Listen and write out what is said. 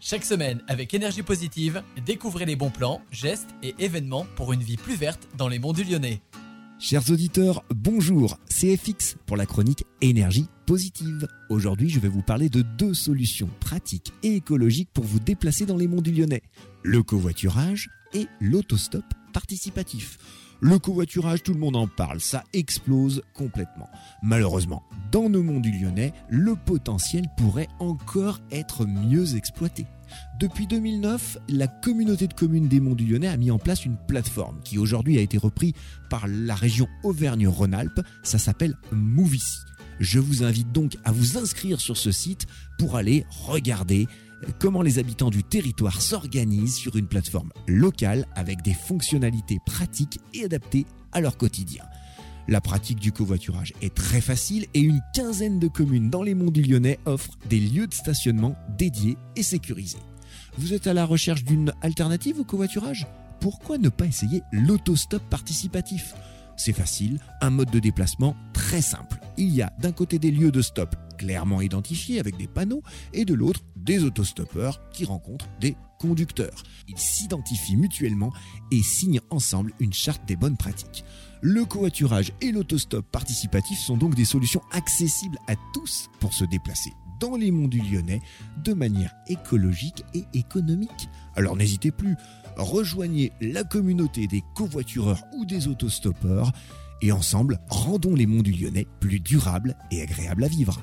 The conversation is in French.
Chaque semaine, avec énergie positive, découvrez les bons plans, gestes et événements pour une vie plus verte dans les monts du Lyonnais. Chers auditeurs, bonjour, c'est FX pour la chronique Énergie positive. Aujourd'hui, je vais vous parler de deux solutions pratiques et écologiques pour vous déplacer dans les monts du Lyonnais. Le covoiturage et l'autostop participatif. Le covoiturage, tout le monde en parle, ça explose complètement. Malheureusement, dans nos monts du Lyonnais, le potentiel pourrait encore être mieux exploité. Depuis 2009, la communauté de communes des Monts du Lyonnais a mis en place une plateforme qui aujourd'hui a été reprise par la région Auvergne-Rhône-Alpes. Ça s'appelle Movici. Je vous invite donc à vous inscrire sur ce site pour aller regarder comment les habitants du territoire s'organisent sur une plateforme locale avec des fonctionnalités pratiques et adaptées à leur quotidien. La pratique du covoiturage est très facile et une quinzaine de communes dans les monts du Lyonnais offrent des lieux de stationnement dédiés et sécurisés. Vous êtes à la recherche d'une alternative au covoiturage? Pourquoi ne pas essayer l'autostop participatif? C'est facile, un mode de déplacement très simple. Il y a d'un côté des lieux de stop clairement identifiés avec des panneaux et de l'autre des autostoppeurs qui rencontrent des conducteurs. Ils s'identifient mutuellement et signent ensemble une charte des bonnes pratiques. Le covoiturage et l'autostop participatif sont donc des solutions accessibles à tous pour se déplacer dans les monts du Lyonnais de manière écologique et économique. Alors n'hésitez plus, rejoignez la communauté des covoitureurs ou des autostoppeurs et ensemble, rendons les monts du Lyonnais plus durables et agréables à vivre.